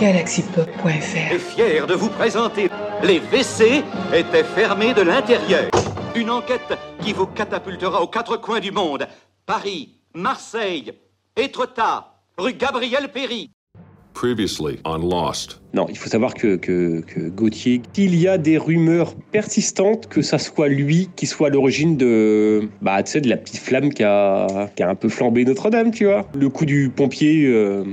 galaxypop.fr est fier de vous présenter les WC étaient fermés de l'intérieur. Une enquête qui vous catapultera aux quatre coins du monde. Paris, Marseille, Étretat, rue Gabriel Péry. Previously on Lost. Non, il faut savoir que, que, que Gauthier, il y a des rumeurs persistantes que ça soit lui qui soit à l'origine de, bah, tu sais, de la petite flamme qui a, qui a un peu flambé Notre-Dame, tu vois. Le coup du pompier euh,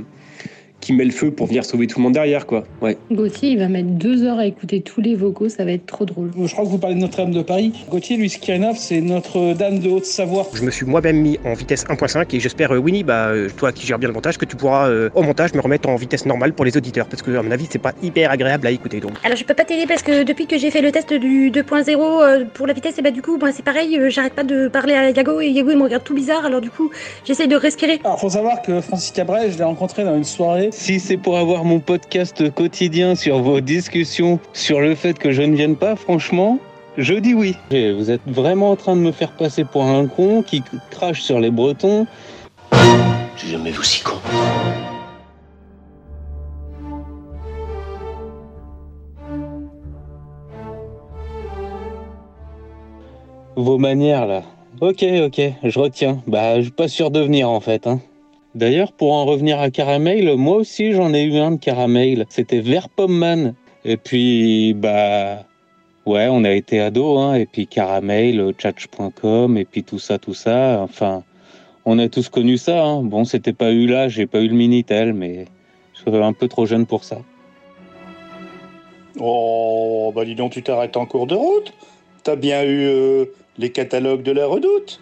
qui met le feu pour venir sauver tout le monde derrière, quoi. Ouais. Gauthier, il va mettre deux heures à écouter tous les vocaux, ça va être trop drôle. Je crois que vous parlez de Notre-Dame de Paris. Gauthier, lui, ce qui rénove, c'est Notre-Dame de Haute-Savoie. Je me suis moi-même mis en vitesse 1.5 et j'espère, euh, Winnie, bah, euh, toi qui gères bien le montage, que tu pourras euh, au montage me remettre en vitesse normale pour les auditeurs parce que, à mon avis, c'est pas hyper agréable à écouter. Donc. Alors je peux pas t'aider parce que depuis que j'ai fait le test du 2.0 euh, pour la vitesse, et bah du coup moi c'est pareil, euh, j'arrête pas de parler à Yago et Yago il me regarde tout bizarre alors du coup j'essaye de respirer. Alors, faut savoir que Francis Cabret, je l'ai rencontré dans une soirée. Si c'est pour avoir mon podcast quotidien sur vos discussions sur le fait que je ne vienne pas, franchement, je dis oui. Vous êtes vraiment en train de me faire passer pour un con qui crache sur les Bretons. J'ai jamais vu si con. Vos manières là. Ok, ok, je retiens. Bah, je suis pas sûr de venir en fait. Hein. D'ailleurs, pour en revenir à Caramel, moi aussi j'en ai eu un de Caramel. C'était Verpomman. Et puis, bah, ouais, on a été ados, hein. Et puis Caramel, tchatch.com, et puis tout ça, tout ça. Enfin, on a tous connu ça. Hein. Bon, c'était pas eu là, j'ai pas eu le Minitel, mais je suis un peu trop jeune pour ça. Oh, bah dis donc, tu t'arrêtes en cours de route. T'as bien eu euh, les catalogues de la redoute.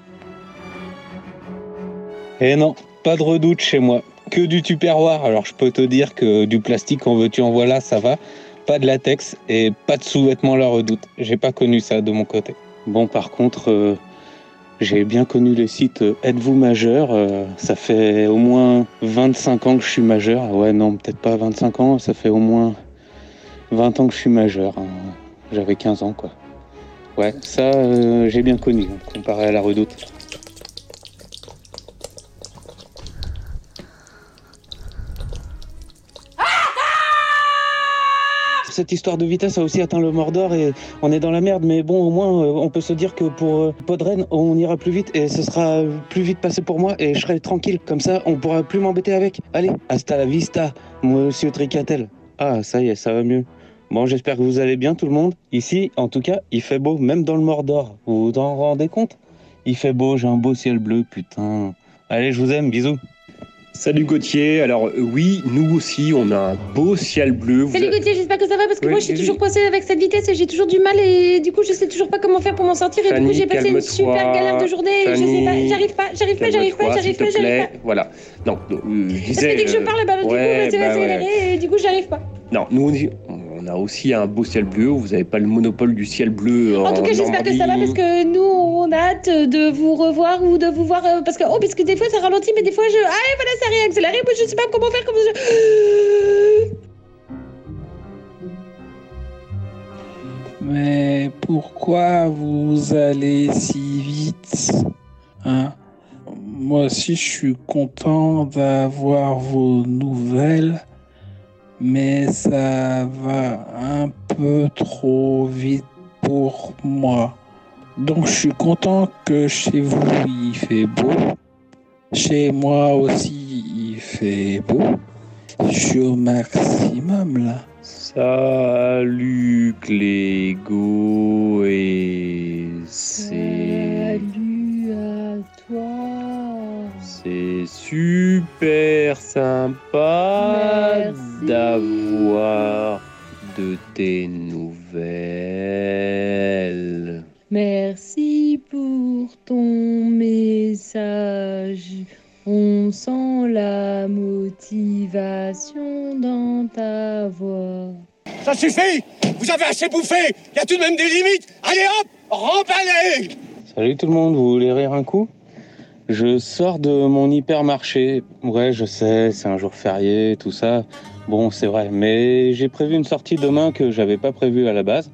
Eh non, pas de redoute chez moi. Que du tupperware. Alors je peux te dire que du plastique en veux-tu en voilà, ça va. Pas de latex et pas de sous-vêtements la redoute. J'ai pas connu ça de mon côté. Bon, par contre, euh, j'ai bien connu le site euh, Êtes-vous majeur Euh, Ça fait au moins 25 ans que je suis majeur. Ouais, non, peut-être pas 25 ans. Ça fait au moins 20 ans que je suis majeur. hein. J'avais 15 ans, quoi. Ouais, ça, j'ai bien connu, hein, comparé à la redoute. Cette histoire de vitesse a aussi atteint le Mordor et on est dans la merde, mais bon, au moins, euh, on peut se dire que pour euh, Podren, on ira plus vite et ce sera plus vite passé pour moi et je serai tranquille. Comme ça, on pourra plus m'embêter avec. Allez, hasta la vista, monsieur Tricatel. Ah, ça y est, ça va mieux. Bon, j'espère que vous allez bien, tout le monde. Ici, en tout cas, il fait beau, même dans le Mordor. Vous vous en rendez compte? Il fait beau, j'ai un beau ciel bleu, putain. Allez, je vous aime, bisous. Salut Gauthier. Alors, euh, oui, nous aussi, on a un beau ciel bleu. Vous Salut Gauthier, j'espère que ça va parce que Oui, moi je suis oui, toujours coincée avec cette vitesse et j'ai toujours du mal et du coup je sais toujours pas comment faire pour m'en sortir et du coup j'ai passé une super galère de journée et je sais pas, j'arrive pas, j'arrive pas, j'arrive pas, j'arrive pas, j'arrive pas. Voilà. Donc, euh, je Parce disais. que dès que je parle, bah, du ouais, coup c'est bah, ouais. et du coup j'arrive pas. Non, nous, on on a aussi un beau ciel bleu. Vous n'avez pas le monopole du ciel bleu. En tout cas, j'espère que ça va parce que nous, de vous revoir ou de vous voir. euh, parce que, oh, parce que des fois ça ralentit, mais des fois je. Ah, et voilà, ça réaccélère. Moi, je sais pas comment faire. Comment je... Mais pourquoi vous allez si vite hein? Moi aussi, je suis content d'avoir vos nouvelles, mais ça va un peu trop vite pour moi. Donc, je suis content que chez vous, il fait beau. Chez moi aussi, il fait beau. Je suis au maximum là. Salut Clégo et c'est Salut à toi. c'est super sympa d'avoir de tes nouvelles. Merci pour ton message. On sent la motivation dans ta voix. Ça suffit Vous avez assez bouffé Il y a tout de même des limites Allez hop Remballez Salut tout le monde, vous voulez rire un coup? Je sors de mon hypermarché. Ouais, je sais, c'est un jour férié, tout ça. Bon, c'est vrai, mais j'ai prévu une sortie demain que j'avais pas prévue à la base.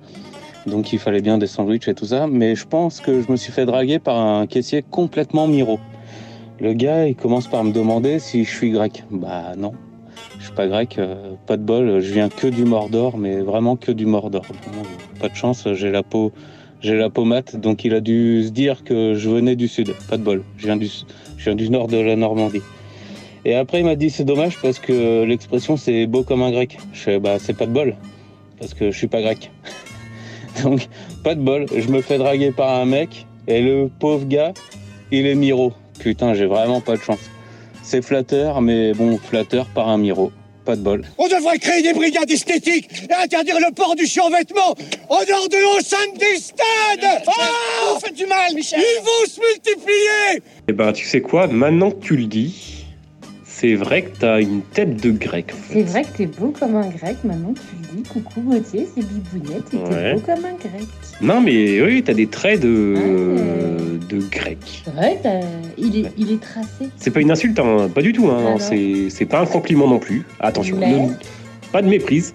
Donc il fallait bien des sandwichs et tout ça. Mais je pense que je me suis fait draguer par un caissier complètement miro. Le gars, il commence par me demander si je suis grec. Bah non. Je suis pas grec, euh, pas de bol. Je viens que du Mordor, mais vraiment que du Mordor. Pas de chance, j'ai la peau, j'ai la peau mate, donc il a dû se dire que je venais du sud. Pas de bol. Je viens du, je viens du nord de la Normandie. Et après, il m'a dit c'est dommage parce que l'expression c'est beau comme un grec. Je fais bah c'est pas de bol parce que je suis pas grec. Donc pas de bol. Je me fais draguer par un mec et le pauvre gars, il est miro. Putain, j'ai vraiment pas de chance. C'est flatteur, mais bon, flatteur par un miro. Pas de bol. On devrait créer des brigades esthétiques et interdire le port du survêtement en dehors de l'enceinte des stades Ah Vous faites du mal, Michel Ils vont se multiplier Eh ben, tu sais quoi? Maintenant que tu le dis, c'est vrai que t'as une tête de grec. C'est vrai que t'es beau comme un grec, maintenant tu le dis. Coucou Gauthier, c'est Bibounette, et t'es Ouais. beau comme un grec. Non, mais oui, t'as des traits de, de grec. T'as- il est, il est tracé. C'est pas une insulte, hein, pas du tout. Hein, Ah c'est c'est pas un compliment non plus. Attention, Mais- ne- pas de méprise.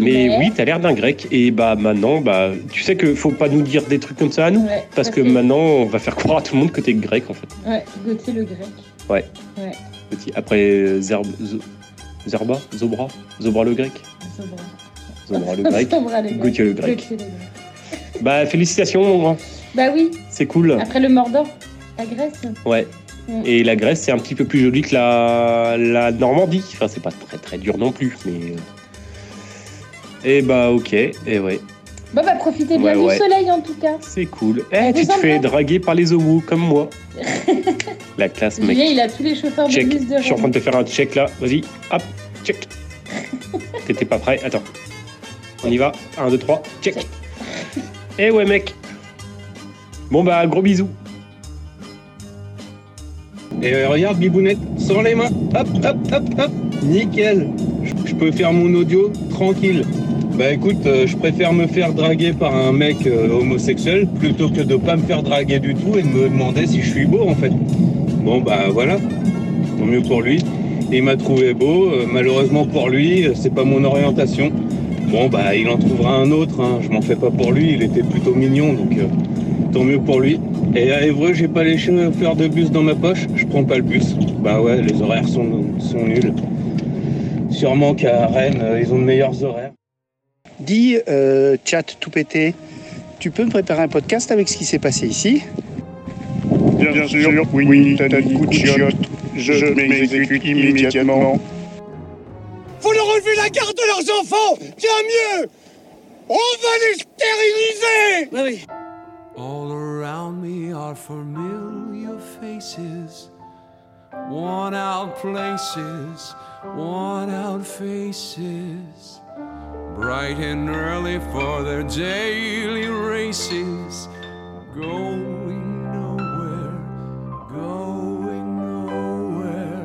Mais, Mais- oui, t'as l'air d'un grec. Et bah maintenant, bah, tu sais que faut pas nous dire des trucs comme ça à nous. Ouais, parce que maintenant, on va faire croire à tout le monde que t'es grec en fait. Ouais, Gauthier le grec. Ouais. Ouais. Après, euh, Zerb, Zerba Zobra Zobra le grec Zobra. Zobra le grec. Zobra le grec. Gauthier le grec. Gauthier le grec. Bah, félicitations, mon grand. Bah oui, C'est cool. après le Mordor, la Grèce. Ouais. Et la Grèce, c'est un petit peu plus joli que la, la Normandie. Enfin, c'est pas très très dur non plus, mais. Et bah, ok, et ouais, Bon bah profitez bien Ouais, du ouais. soleil en tout cas. c'est cool. Eh, tu te fais draguer par les homos comme moi. la classe, mec. Julien, il a tous les chauffeurs de Check. bus de Je suis en train de te faire un check là. Vas-y, hop, check. T'étais pas prêt? Attends. On y va. 1, 2, 3, check. Eh ouais, mec. Bon bah, gros bisous. Et euh, regarde, Bibounette, sans les mains, hop, hop, hop, hop, nickel. Je peux faire mon audio tranquille. Bah écoute, euh, je préfère me faire draguer par un mec euh, homosexuel plutôt que de pas me faire draguer du tout et de me demander si je suis beau en fait. Bon bah voilà, tant mieux pour lui. Il m'a trouvé beau, euh, malheureusement pour lui, euh, c'est pas mon orientation. Bon bah il en trouvera un autre, hein. je m'en fais pas pour lui, il était plutôt mignon donc euh, tant mieux pour lui. Et à Évreux, j'ai pas les chauffeurs de bus dans ma poche, je prends pas le bus. Bah ouais, les horaires sont, sont nuls. Sûrement qu'à Rennes, euh, ils ont de meilleurs horaires. Dis, euh, chat tout pété, tu peux me préparer un podcast avec ce qui s'est passé ici Bien, sûr, oui, t'as dit coup de chiotte. Je m'exécute immédiatement. Faut leur enlever la garde de leurs enfants. Bien mieux. On va les stériliser. All around me are familiar faces, worn out places, worn out faces, bright and early for their daily races, going nowhere, going nowhere.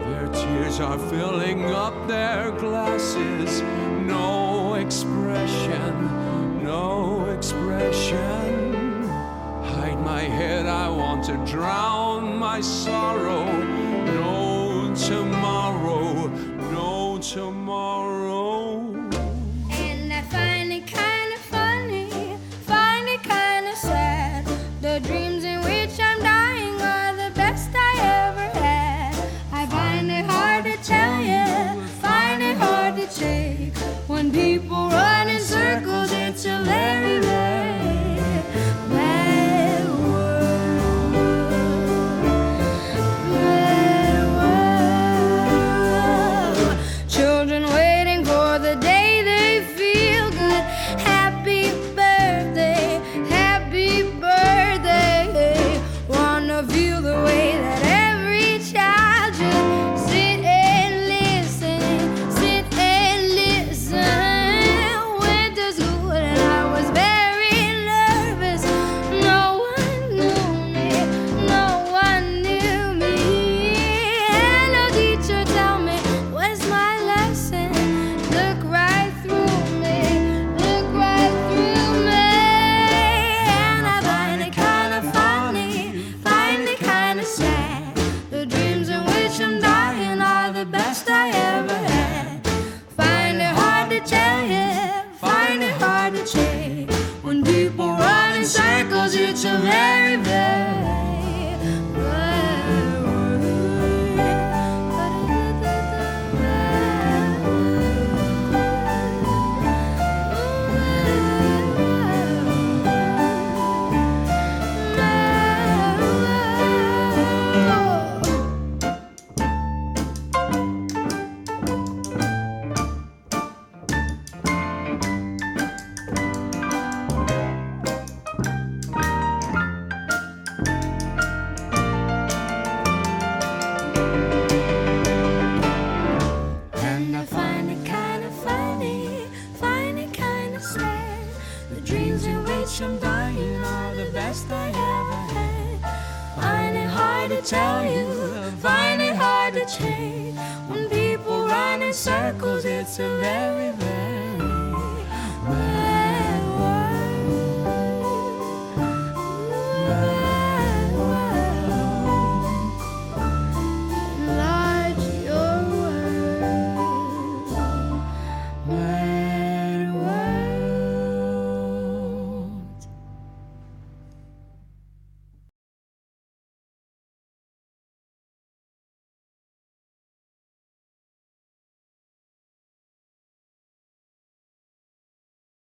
Their tears are filling up their glasses, no expression, no expression. Hide my head, I want to drown my sorrow. No tomorrow, tell you, find it hard to change. When people run in circles, it's a very, very